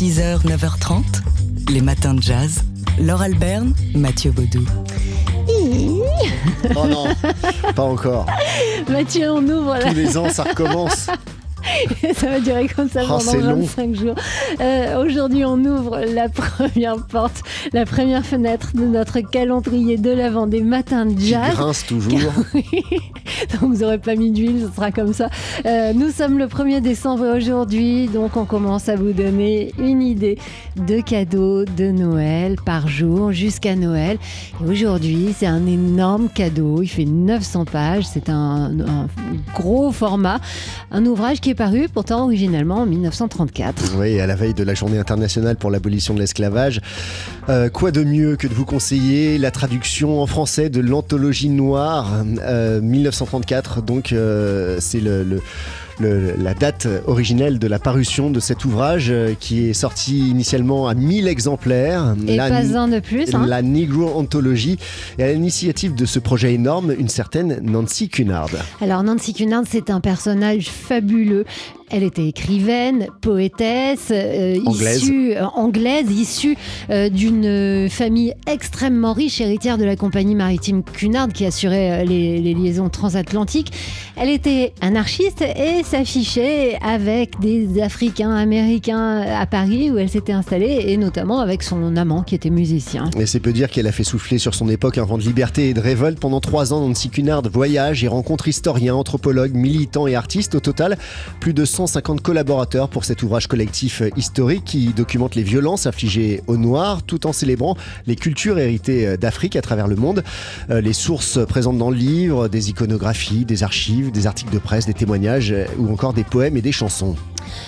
6h, 9h30, les matins de jazz. Laure Alberne, Mathieu Baudou. Oh non, pas encore. Mathieu, on ouvre la... Tous les ans, ça recommence. ça va durer comme ça Oh, c'est pendant long. 25 jours. Euh, Aujourd'hui, on ouvre la première porte, la première fenêtre de notre calendrier de l'avant des matins de Qui jazz. grince toujours. Donc, vous n'aurez pas mis d'huile, ce sera comme ça. Euh, nous sommes le 1er décembre aujourd'hui, donc on commence à vous donner une idée de cadeaux de Noël par jour jusqu'à Noël. Et aujourd'hui, c'est un énorme cadeau. Il fait 900 pages. C'est un, un gros format. Un ouvrage qui est paru pourtant originalement en 1934. Oui, à la veille de la journée internationale pour l'abolition de l'esclavage. Euh, quoi de mieux que de vous conseiller la traduction en français de l'anthologie noire euh, 1934. Donc, euh, c'est le- le- la date originelle de la parution de cet ouvrage euh, qui est sorti initialement à 1000 exemplaires. Et La- pas un de plus. hein. La Negro Anthology et à l'initiative de ce projet énorme, une certaine Nancy Cunard. Alors Nancy Cunard, c'est un personnage fabuleux. Elle était écrivaine, poétesse, euh, Anglaise. issue, euh, anglaise, issue euh, d'une famille extrêmement riche, héritière de la compagnie maritime Cunard qui assurait les, les liaisons transatlantiques. Elle était anarchiste et s'affichait avec des Africains américains à Paris où elle s'était installée et notamment avec son amant qui était musicien. Et c'est peu dire qu'elle a fait souffler sur son époque un vent de liberté et de révolte. Pendant trois ans, Nancy Cunard voyage et rencontre historiens, anthropologues, militants et artistes. Au total, plus de 150 collaborateurs pour cet ouvrage collectif historique qui documente les violences infligées aux Noirs tout en célébrant les cultures héritées d'Afrique à travers le monde. Euh, Les sources présentes dans le livre, des iconographies, des archives, des articles de presse, des témoignages euh, ou encore des poèmes et des chansons.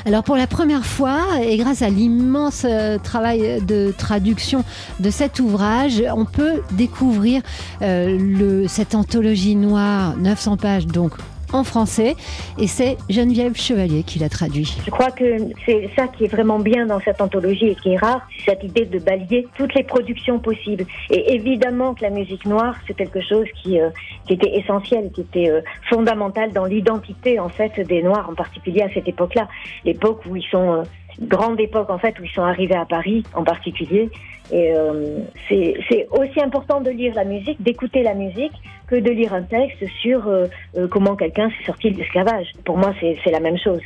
Alors pour la première fois, et grâce à l'immense euh, travail de traduction de cet ouvrage, on peut découvrir euh, cette anthologie noire, 900 pages donc en français, et c'est Geneviève Chevalier qui l'a traduit. Je crois que c'est ça qui est vraiment bien dans cette anthologie et qui est rare, cette idée de balayer toutes les productions possibles. Et évidemment que la musique noire, c'est quelque chose qui, euh, était essentiel, qui était euh, fondamental dans l'identité en fait des Noirs, en particulier à cette époque-là, l'époque où ils sont euh, grande époque en fait où ils sont arrivés à Paris en particulier. Et euh, c'est aussi important de lire la musique, d'écouter la musique, que de lire un texte sur euh, euh, comment quelqu'un s'est sorti de l'esclavage. Pour moi, c'est la même chose.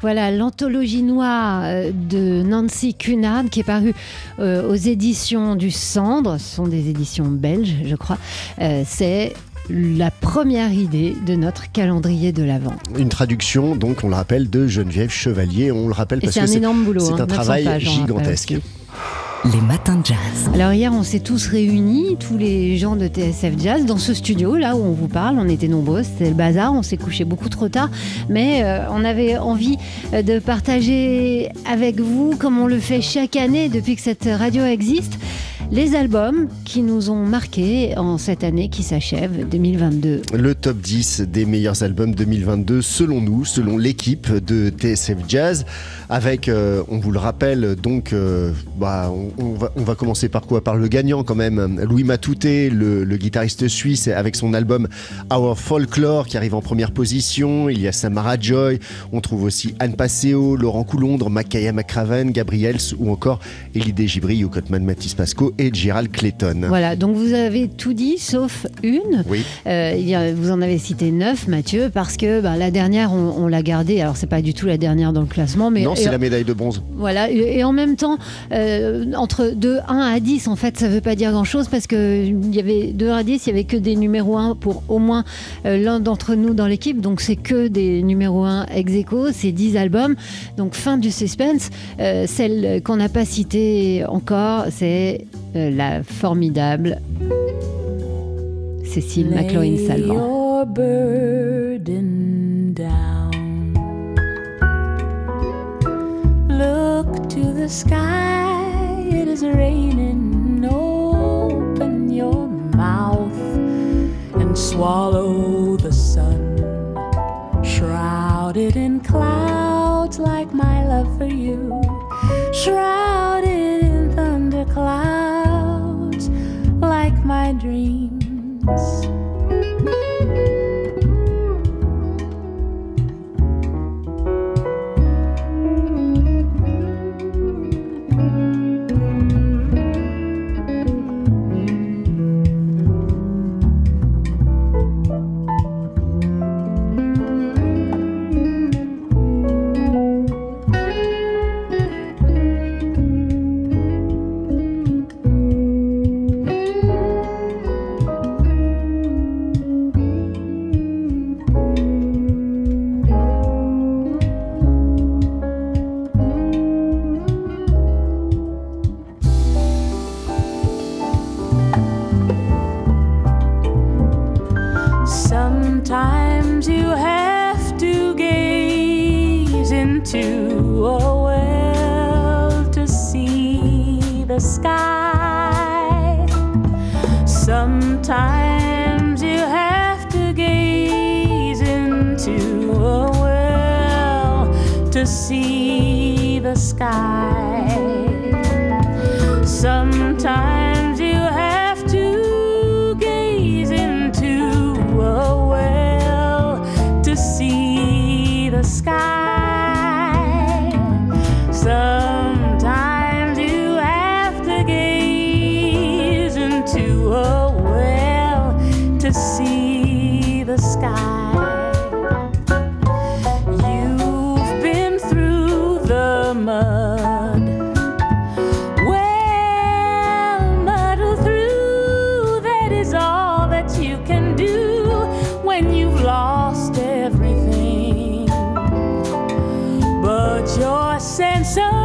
Voilà l'anthologie noire euh, de Nancy Cunard qui est parue aux éditions du Cendre, ce sont des éditions belges je crois. C'est la première idée de notre calendrier de l'Avent. Une traduction, donc, on le rappelle, de Geneviève Chevalier. On le rappelle parce c'est que un c'est énorme boulot. c'est hein, un 900 travail pages, gigantesque. Les matins de jazz. Alors hier, on s'est tous réunis, tous les gens de TSF Jazz, dans ce studio là où on vous parle. On était nombreux, c'était le bazar. On s'est couché beaucoup trop tard, mais euh, on avait envie euh, de partager avec vous, comme on le fait chaque année depuis que cette radio existe, les albums qui nous ont marqués en cette année qui s'achève 2022. Le top 10 des meilleurs albums 2022 selon nous, selon l'équipe de TSF Jazz, avec, euh, on vous le rappelle, donc, euh, bah, on, on va, on va commencer par quoi? Par le gagnant quand même, Louis Matouté, le, le guitariste suisse, avec son album Our Folklore qui arrive en première position. Il y a Samara Joy, on trouve aussi Anne Passeo, Laurent Coulondre, Makaya McCraven, Gabriels ou encore Elidé Gibri, Yukotman Mathis Pasco et Gérald Clayton. Voilà, donc vous avez tout dit sauf une. Oui. Euh, vous en avez cité neuf, Mathieu, parce que bah, la dernière, on, on l'a gardée. Alors, c'est pas du tout la dernière dans le classement, mais non, c'est la médaille de bronze. voilà. Et, et en même temps, euh, entre de 1 à 10, en fait, ça veut pas dire grand-chose parce que il y avait de 1 à 10, il y avait que des numéros 1 pour au moins euh, l'un d'entre nous dans l'équipe. Donc, c'est que des numéros 1 ex aequo, c'est 10 albums. Donc, fin du suspense. Euh, celle qu'on n'a pas citée encore, c'est euh, la formidable Cécile McLaurin to the sky, it is raining. Open your mouth and swallow the sun. Shrouded in clouds like my love for you. Shrouded in thunderclouds like my dreams. Sometimes you have to gaze into a well to see the sky. Sense of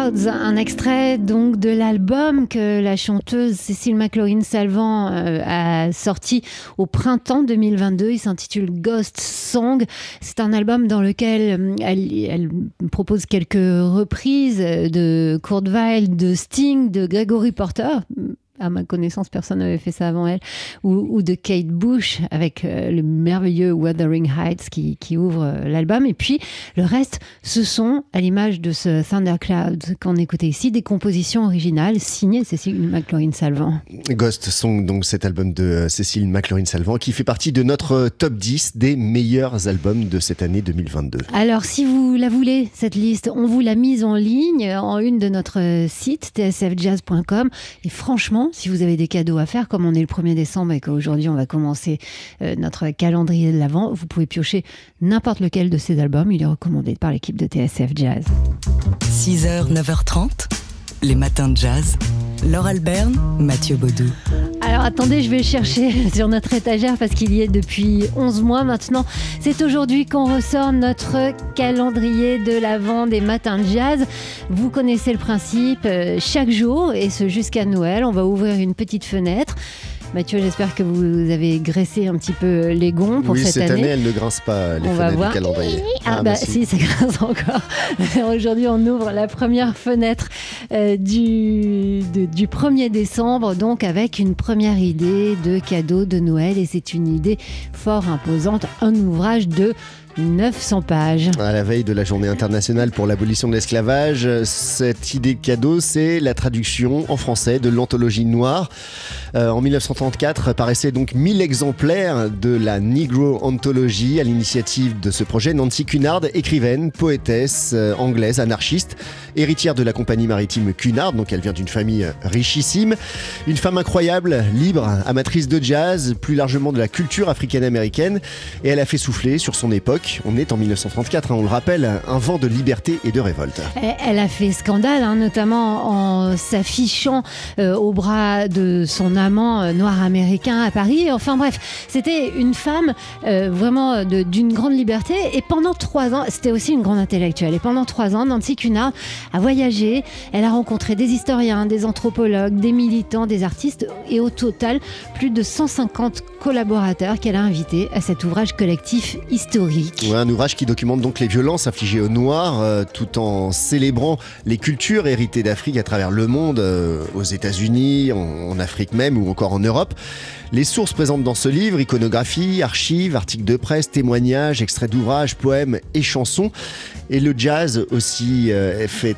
Un extrait donc de l'album que la chanteuse Cécile McLaurin-Salvant euh, a sorti au printemps 2022. Il s'intitule Ghost Song. C'est un album dans lequel euh, elle, propose quelques reprises de Kurt de Sting, de Gregory Porter. À ma connaissance, personne n'avait fait ça avant elle. Ou, ou de Kate Bush avec euh, le merveilleux Wuthering Heights qui, qui ouvre euh, l'album. Et puis le reste, ce sont, à l'image de ce Thundercloud qu'on écoutait ici, des compositions originales signées Cécile McLaurin-Salvant. Ghost Song, donc cet album de euh, Cécile McLaurin-Salvant, qui fait partie de notre top 10 des meilleurs albums de cette année 2022. Alors, si vous la voulez, cette liste, on vous l'a mise en ligne en une de notre site, tsfjazz.com. Et franchement, si vous avez des cadeaux à faire, comme on est le 1er décembre et qu'aujourd'hui on va commencer euh, notre calendrier de l'Avent, vous pouvez piocher n'importe lequel de ces albums. Il est recommandé par l'équipe de TSF Jazz. 6h, 9h30, les matins de jazz. Laure Alberne, Mathieu Baudou. Alors attendez, je vais chercher sur notre étagère parce qu'il y est depuis 11 mois maintenant. C'est aujourd'hui qu'on ressort notre calendrier de l'Avent des matins de jazz. Vous connaissez le principe, euh, chaque jour, et ce jusqu'à Noël, on va ouvrir une petite fenêtre. Mathieu, j'espère que vous avez graissé un petit peu les gonds pour oui, cette, année. elle ne grince pas les On va fenêtres voir. du calendrier. Ah, bah si, ça grince encore. Aujourd'hui, on ouvre la première fenêtre euh, du, de- du 1er décembre, donc avec une première idée de cadeau de Noël. Et c'est une idée fort imposante, un ouvrage de 900 pages. À la veille de la journée internationale pour l'abolition de l'esclavage, cette idée de cadeau, c'est la traduction en français de l'anthologie noire. Euh, en 1934 paraissait donc 1000 exemplaires de la Negro Anthology à l'initiative de ce projet. Nancy Cunard, écrivaine, poétesse euh, anglaise, anarchiste, héritière de la compagnie maritime Cunard, donc elle vient d'une famille euh, richissime. Une femme incroyable, libre, amatrice de jazz, plus largement de la culture africaine-américaine, et elle a fait souffler sur son époque, on est en 1934, hein, on le rappelle, un vent de liberté et de révolte. Elle- a fait scandale, hein, notamment en s'affichant euh, au bras de son amant euh, noir américain à Paris. Enfin bref, c'était une femme euh, vraiment d'une grande liberté. Et pendant trois ans, c'était aussi une grande intellectuelle. Et pendant trois ans, Nancy Cunard a voyagé. Elle a rencontré des historiens, des anthropologues, des militants, des artistes. Et au total, plus de 150 collaborateurs qu'elle a invités à cet ouvrage collectif historique. Un ouvrage qui documente donc les violences infligées aux Noirs, euh, tout en célébrant les cultures héritées d'Afrique à travers le monde, euh, aux États-Unis, en, en Afrique même ou encore en Europe. Les sources présentes dans ce livre, iconographie, archives, articles de presse, témoignages, extraits d'ouvrages, poèmes et chansons. Et le jazz aussi euh, fait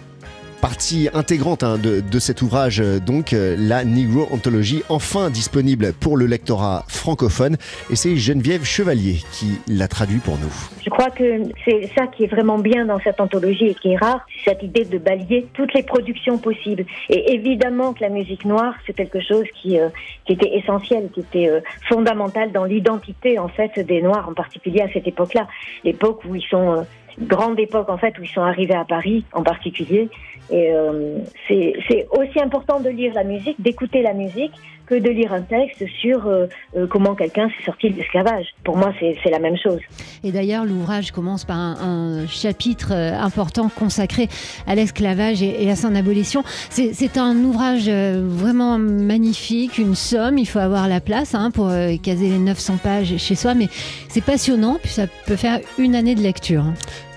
partie intégrante hein, de, de cet ouvrage, euh, donc euh, la Negro Anthology, enfin disponible pour le lectorat francophone. Et c'est Geneviève Chevalier qui l'a traduit pour nous. Je crois que c'est ça qui est vraiment bien dans cette anthologie et qui est rare, cette idée de balayer toutes les productions possibles. Et évidemment que la musique noire, c'est quelque chose qui, euh, qui était essentiel, qui était fondamental dans l'identité en fait des Noirs, en particulier à cette époque-là, l'époque où ils sont grande époque en fait où ils sont arrivés à Paris en particulier. Et euh, c'est c'est aussi important de lire la musique, d'écouter la musique, que de lire un texte sur euh, euh, comment quelqu'un s'est sorti de l'esclavage. Pour moi, c'est c'est la même chose. Et d'ailleurs, l'ouvrage commence par un, un chapitre euh, important consacré à l'esclavage et, et à son abolition. C'est un ouvrage vraiment magnifique, une somme. Il faut avoir la place hein, pour euh, caser les 900 pages chez soi, mais c'est passionnant. Puis ça peut faire une année de lecture.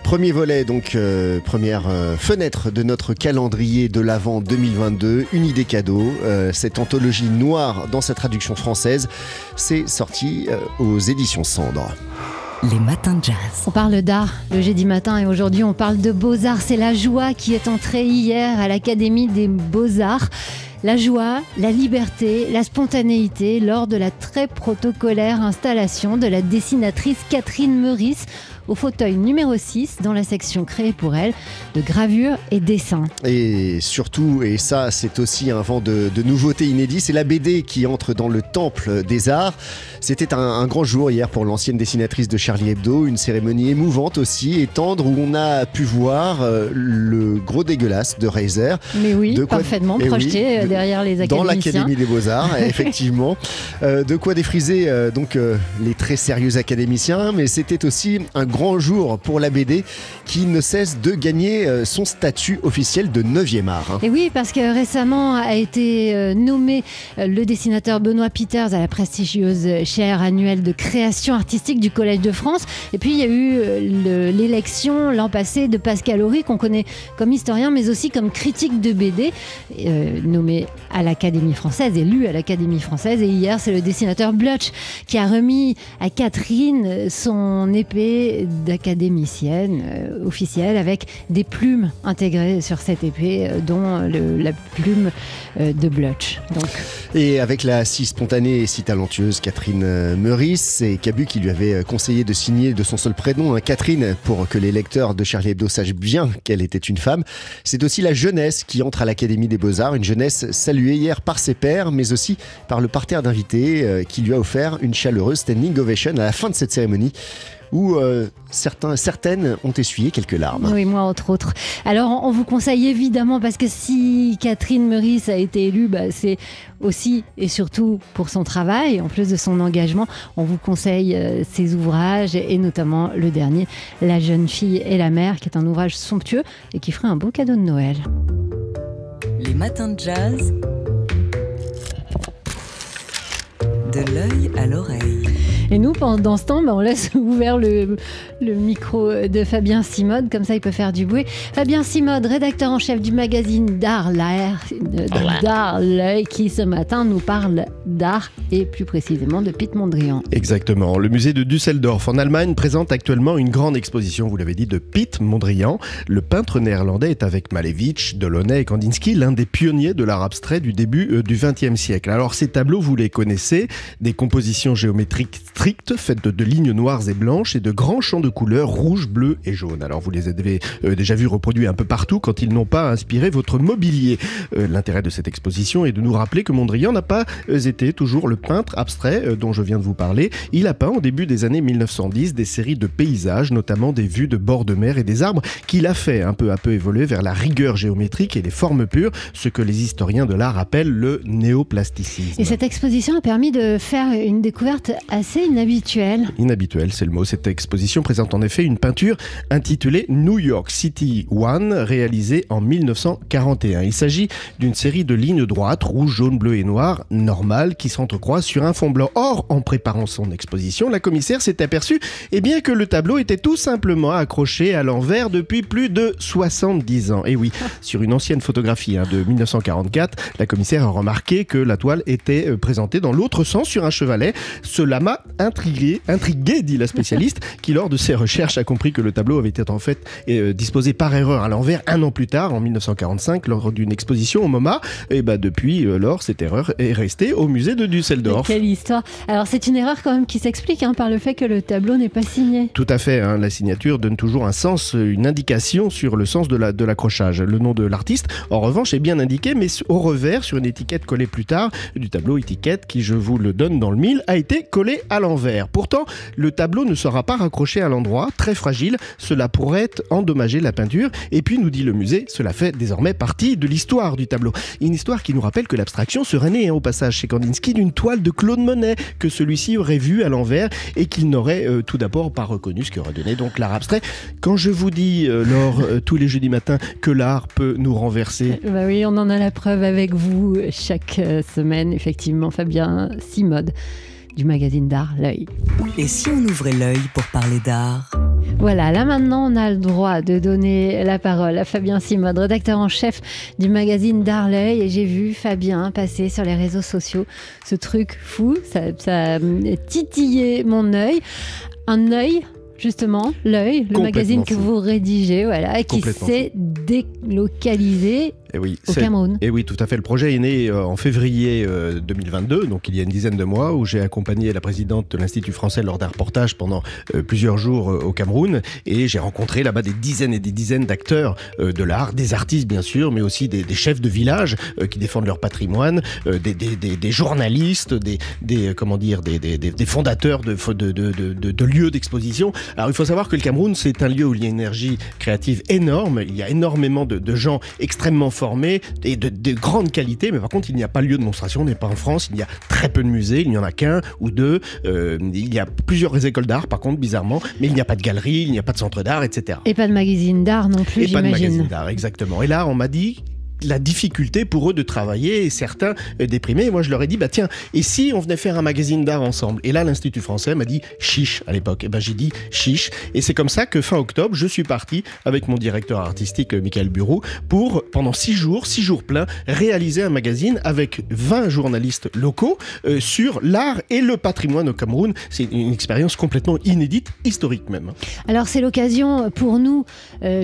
Premier volet, donc euh, première euh, fenêtre de notre calendrier de l'Avent 2022, une idée cadeau. Euh, cette anthologie noire dans sa traduction française, c'est sorti euh, aux éditions Cendre. Les matins de jazz. On parle d'art le jeudi matin et aujourd'hui on parle de beaux-arts. C'est la joie qui est entrée hier à l'Académie des beaux-arts. La joie, la liberté, la spontanéité lors de la très protocolaire installation de la dessinatrice Catherine Meurice au fauteuil numéro 6 dans la section créée pour elle de gravure et dessin. Et surtout, et ça c'est aussi un vent de, de nouveautés inédites, c'est la BD qui entre dans le temple des arts. C'était un, un grand jour hier pour l'ancienne dessinatrice de Charlie Hebdo, une cérémonie émouvante aussi et tendre où on a pu voir euh, le gros dégueulasse de Reiser. Mais oui, De quoi- parfaitement Eh projeté euh, de- derrière les Dans académiciens. l'Académie des Beaux-Arts, effectivement. Euh, de quoi défriser euh, donc les très sérieux académiciens, mais c'était aussi un grand jour pour la BD qui ne cesse de gagner euh, son statut officiel de 9e art. hein. Et oui, parce que récemment a été euh, nommé euh, le dessinateur Benoît Peters à la prestigieuse chaire annuelle de création artistique du Collège de France. Et puis il y a eu le- l'élection l'an passé de Pascal Horry, qu'on connaît comme historien, mais aussi comme critique de BD, nommé à l'Académie française, élu à l'Académie française. Et hier, c'est le dessinateur Blutch qui a remis à Catherine son épée d'académicienne euh, officielle avec des plumes intégrées sur cette épée, euh, dont la plume euh, de Blutch. Donc, Et avec la si spontanée et si talentueuse Catherine Meurice, c'est Cabu qui lui avait conseillé de signer de son seul prénom hein, Catherine pour que les lecteurs de Charlie Hebdo sachent bien qu'elle était une femme. C'est aussi la jeunesse qui entre à l'Académie des Beaux-Arts, une jeunesse saluée hier par ses pairs, mais aussi par le parterre d'invités qui lui a offert une chaleureuse standing ovation à la fin de cette cérémonie où euh, certains, certaines ont essuyé quelques larmes. oui, moi entre autres. Alors, on vous conseille évidemment, parce que si Catherine Meurice a été élue, bah, c'est aussi et surtout pour son travail, en plus de son engagement. On vous conseille euh, ses ouvrages et notamment le dernier, La jeune fille et la mère, qui est un ouvrage somptueux et qui ferait un beau cadeau de Noël. Les matins de jazz. De l'œil à l'oreille. Et nous, pendant ce temps, bah, on laisse ouvert le, le micro de Fabien Simode, comme ça il peut faire du bruit. Fabien Simode, rédacteur en chef du magazine D'Art L'œil, qui ce matin nous parle d'art et plus précisément de Pete Mondrian. Exactement. Le musée de Düsseldorf en Allemagne présente actuellement une grande exposition, vous l'avez dit, de Piet Mondrian. Le peintre néerlandais est avec Malevich, Delaunay et Kandinsky l'un des pionniers de l'art abstrait du début euh, du XXe siècle. Alors ces tableaux, vous les connaissez, des compositions géométriques strictes faites de, de lignes noires et blanches et de grands champs de couleurs rouge, bleu et jaune. Alors vous les avez euh, déjà vus reproduits un peu partout quand ils n'ont pas inspiré votre mobilier. Euh, L'intérêt de cette exposition est de nous rappeler que Mondrian n'a pas euh, été toujours le peintre abstrait euh, dont je viens de vous parler. Il a peint au début des années 1910 des séries de paysages, notamment des vues de bords de mer et des arbres, qu'il a fait un peu à peu évoluer vers la rigueur géométrique et les formes pures, ce que les historiens de l'art appellent le néoplasticisme. Et cette exposition a permis de faire une découverte assez inhabituelle. Inhabituel, c'est le mot. Cette exposition présente en effet une peinture intitulée New York City One, réalisée en 1941. Il s'agit d'une série de lignes droites, rouge, jaune, bleu et noir, normales, qui s'entrecroisent sur un fond blanc. Or, en préparant son exposition, la commissaire s'est aperçue eh bien, que le tableau était tout simplement accroché à l'envers depuis plus de 70 ans. Et oui, sur une ancienne photographie hein, de 1944, la commissaire a remarqué que la toile était euh, présentée dans l'autre sens sur un chevalet. Cela m'a intrigué, intrigué, dit la spécialiste, qui lors de ses recherches a compris que le tableau avait été en fait euh, disposé par erreur à l'envers un an plus tard, en 1945, lors d'une exposition au MoMA. Et bah depuis euh, lors, cette erreur est restée au musée de Düsseldorf. Quelle histoire Alors c'est une erreur quand même qui s'explique hein, par le fait que le tableau n'est pas signé. Tout à fait, hein, la signature donne toujours un sens, une indication sur le sens de la- de l'accrochage. le nom de l'artiste, en revanche, est bien indiqué, mais au revers, sur une étiquette collée plus tard, du tableau étiquette qui, je vous le donne dans le mille, a été collé à Pourtant, le tableau ne sera pas raccroché à l'endroit, très fragile, cela pourrait endommager la peinture. Et puis, nous dit le musée, cela fait désormais partie de l'histoire du tableau. Une histoire qui nous rappelle que l'abstraction serait née hein, au passage chez Kandinsky d'une toile de Claude Monet que celui-ci aurait vue à l'envers et qu'il n'aurait euh, tout d'abord pas reconnu, ce qui aurait donné donc l'art abstrait. Quand je vous dis, euh, euh, tous les jeudis matins, que l'art peut nous renverser, Bah oui, on en a la preuve avec vous chaque euh, semaine, effectivement, Fabien Simode du magazine d'art L'œil. Et si on ouvrait l'œil pour parler d'art? Voilà, là maintenant on a le droit de donner la parole à Fabien Simode, rédacteur en chef du magazine d'art L'œil, et j'ai vu Fabien passer sur les réseaux sociaux ce truc fou, ça, ça a titillé mon œil. Un œil Justement, l'œil, le magazine que fou. vous rédigez, voilà, qui s'est délocalisé Eh oui, au Cameroun. Et oui, tout à fait. Le projet est né euh, en février euh, 2022, donc il y a une dizaine de mois, où j'ai accompagné la présidente de l'Institut français lors d'un reportage pendant euh, plusieurs jours euh, au Cameroun. Et j'ai rencontré là-bas des dizaines et des dizaines d'acteurs euh, de l'art, des artistes bien sûr, mais aussi des, des chefs de village euh, qui défendent leur patrimoine, euh, des, des- des- des journalistes, des, euh, comment dire, des, fondateurs de, de, de, de- de- de lieux d'exposition. Alors il faut savoir que le Cameroun, c'est un lieu où il y a une énergie créative énorme. Il y a énormément de, gens extrêmement formés et de, de grande qualité, mais par contre, il n'y a pas lieu de démonstration. On n'est pas en France. Il y a très peu de musées. Il n'y en a qu'un ou deux. Euh, il y a plusieurs écoles d'art, par contre, bizarrement, mais il n'y a pas de galerie, il n'y a pas de centre d'art, etc. Et pas de magazine d'art non plus, Et pas de magazine d'art, exactement. Et là, on m'a dit la difficulté pour eux de travailler et certains euh, déprimés. Et moi, je leur ai dit, bah tiens, et si on venait faire un magazine d'art ensemble? Et là, l'Institut français m'a dit chiche à l'époque. Et ben j'ai dit chiche. Et c'est comme ça que fin octobre, je suis parti avec mon directeur artistique, euh, Michael Bureau, pour, pendant six jours, six jours pleins, réaliser un magazine avec 20 journalistes locaux euh, sur l'art et le patrimoine au Cameroun. C'est une expérience complètement inédite, historique même. Alors c'est l'occasion pour nous,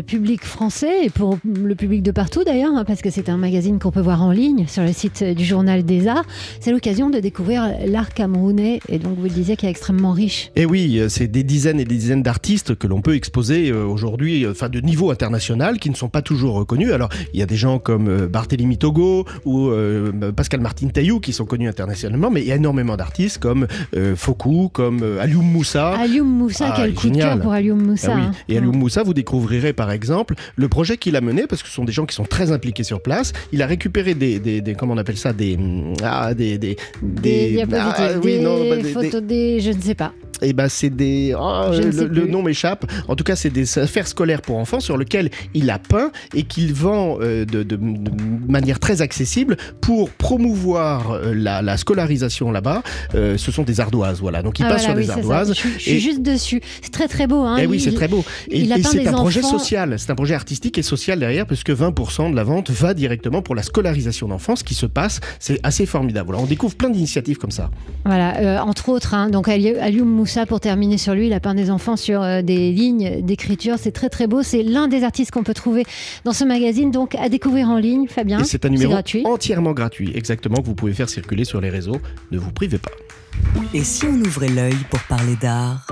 public français, et pour le public de partout d'ailleurs, hein, parce que c'est un magazine qu'on peut voir en ligne sur le site du Journal des Arts, c'est l'occasion de découvrir l'art camerounais, et donc vous le disiez qui est extrêmement riche. Et oui, euh, c'est des dizaines et des dizaines d'artistes que l'on peut exposer euh, aujourd'hui, euh, enfin de niveau international, qui ne sont pas toujours reconnus. Alors, il y a des gens comme Barthélemy Togo ou euh, Pascal Martin Taillou qui sont connus internationalement, mais il y a énormément d'artistes comme euh, Fokou, comme euh, Alioum Moussa. Alioum Moussa, Ah, quel coup de cœur pour Alioum Moussa. Ah oui. hein. Et Alioum Moussa, vous découvrirez par exemple le projet qu'il a mené, parce que ce sont des gens qui sont très impliqués sur place. Il a récupéré des, des, des- comment on appelle ça, des, hum, ah, des, des, Des ah, oui, des non, bah, des- des- photos, des... je ne sais pas. Et ben c'est des oh, le, nom m'échappe. En tout cas, c'est des affaires scolaires pour enfants sur lesquelles il a peint et qu'il vend euh, de, de- de manière très accessible pour promouvoir euh, la, la scolarisation là-bas. Euh, ce sont des ardoises, voilà. Donc il Ah, passe voilà, oui, sur c'est des ardoises. Je, je suis et- juste dessus. C'est très très beau. Hein. Eh oui, c'est très beau. Et, et c'est un projet social, c'est un projet artistique et social derrière, puisque 20% de la vente va directement pour la scolarisation d'enfants, ce qui se passe, c'est assez formidable. Voilà, on découvre plein d'initiatives comme ça. Voilà, euh, entre autres, hein, donc Moussa, pour terminer sur lui, il a peint des enfants sur euh, des lignes d'écriture. C'est très très beau. C'est l'un des artistes qu'on peut trouver dans ce magazine, donc à découvrir en ligne, Fabien. et c'est un numéro gratuit. entièrement gratuit, exactement, que vous pouvez faire circuler sur les réseaux. Ne vous privez pas. Et si on ouvrait l'œil pour parler d'art?